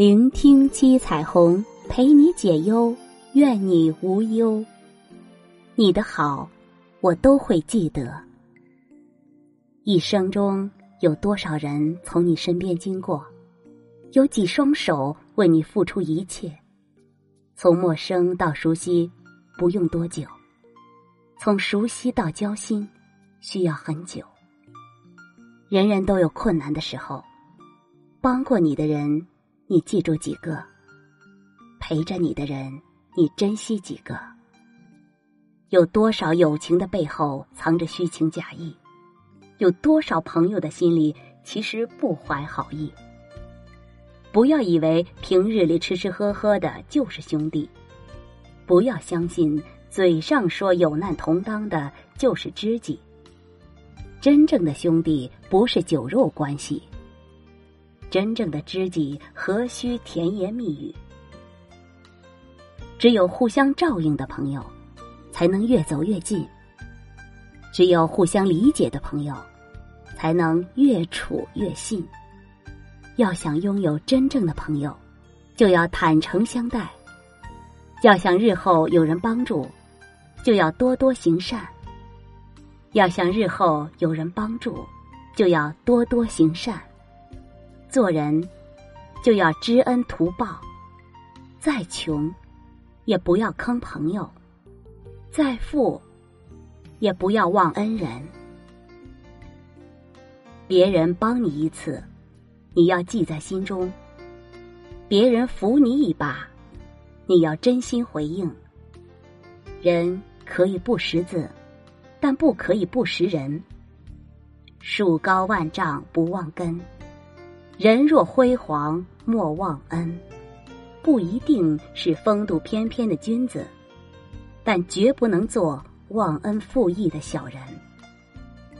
聆听七彩虹，陪你解忧，愿你无忧。你的好，我都会记得。一生中有多少人从你身边经过？有几双手为你付出一切？从陌生到熟悉，不用多久；从熟悉到交心，需要很久。人人都有困难的时候，帮过你的人。你记住几个？陪着你的人，你珍惜几个？有多少友情的背后藏着虚情假意？有多少朋友的心里其实不怀好意？不要以为平日里吃吃喝喝的就是兄弟，不要相信嘴上说有难同当的就是知己。真正的兄弟不是酒肉关系。真正的知己何须甜言蜜语？只有互相照应的朋友，才能越走越近；只有互相理解的朋友，才能越处越信。要想拥有真正的朋友，就要坦诚相待；要想日后有人帮助，就要多多行善；要想日后有人帮助，就要多多行善。做人就要知恩图报，再穷也不要坑朋友，再富也不要忘恩人。别人帮你一次，你要记在心中；别人扶你一把，你要真心回应。人可以不识字，但不可以不识人。树高万丈不忘根。人若辉煌，莫忘恩。不一定是风度翩翩的君子，但绝不能做忘恩负义的小人。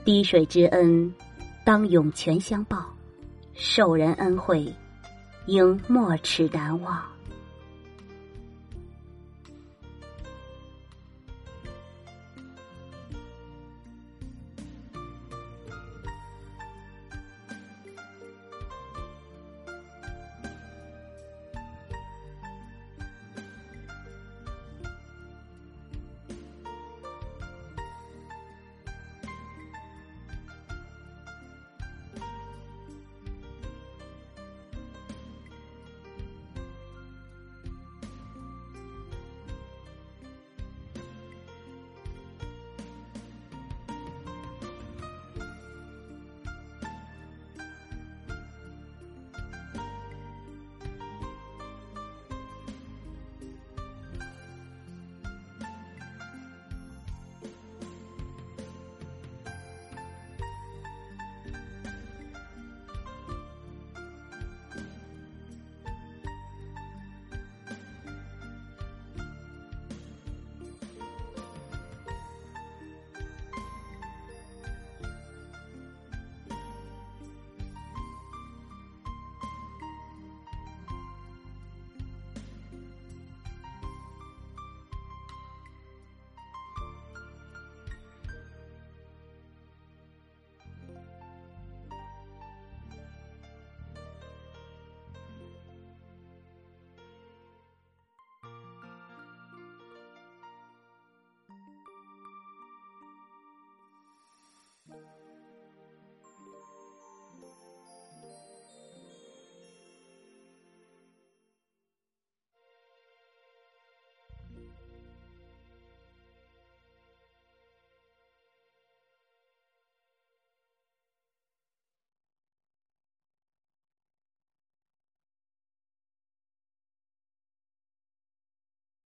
滴水之恩，当涌泉相报；受人恩惠，应没齿难忘。Bye.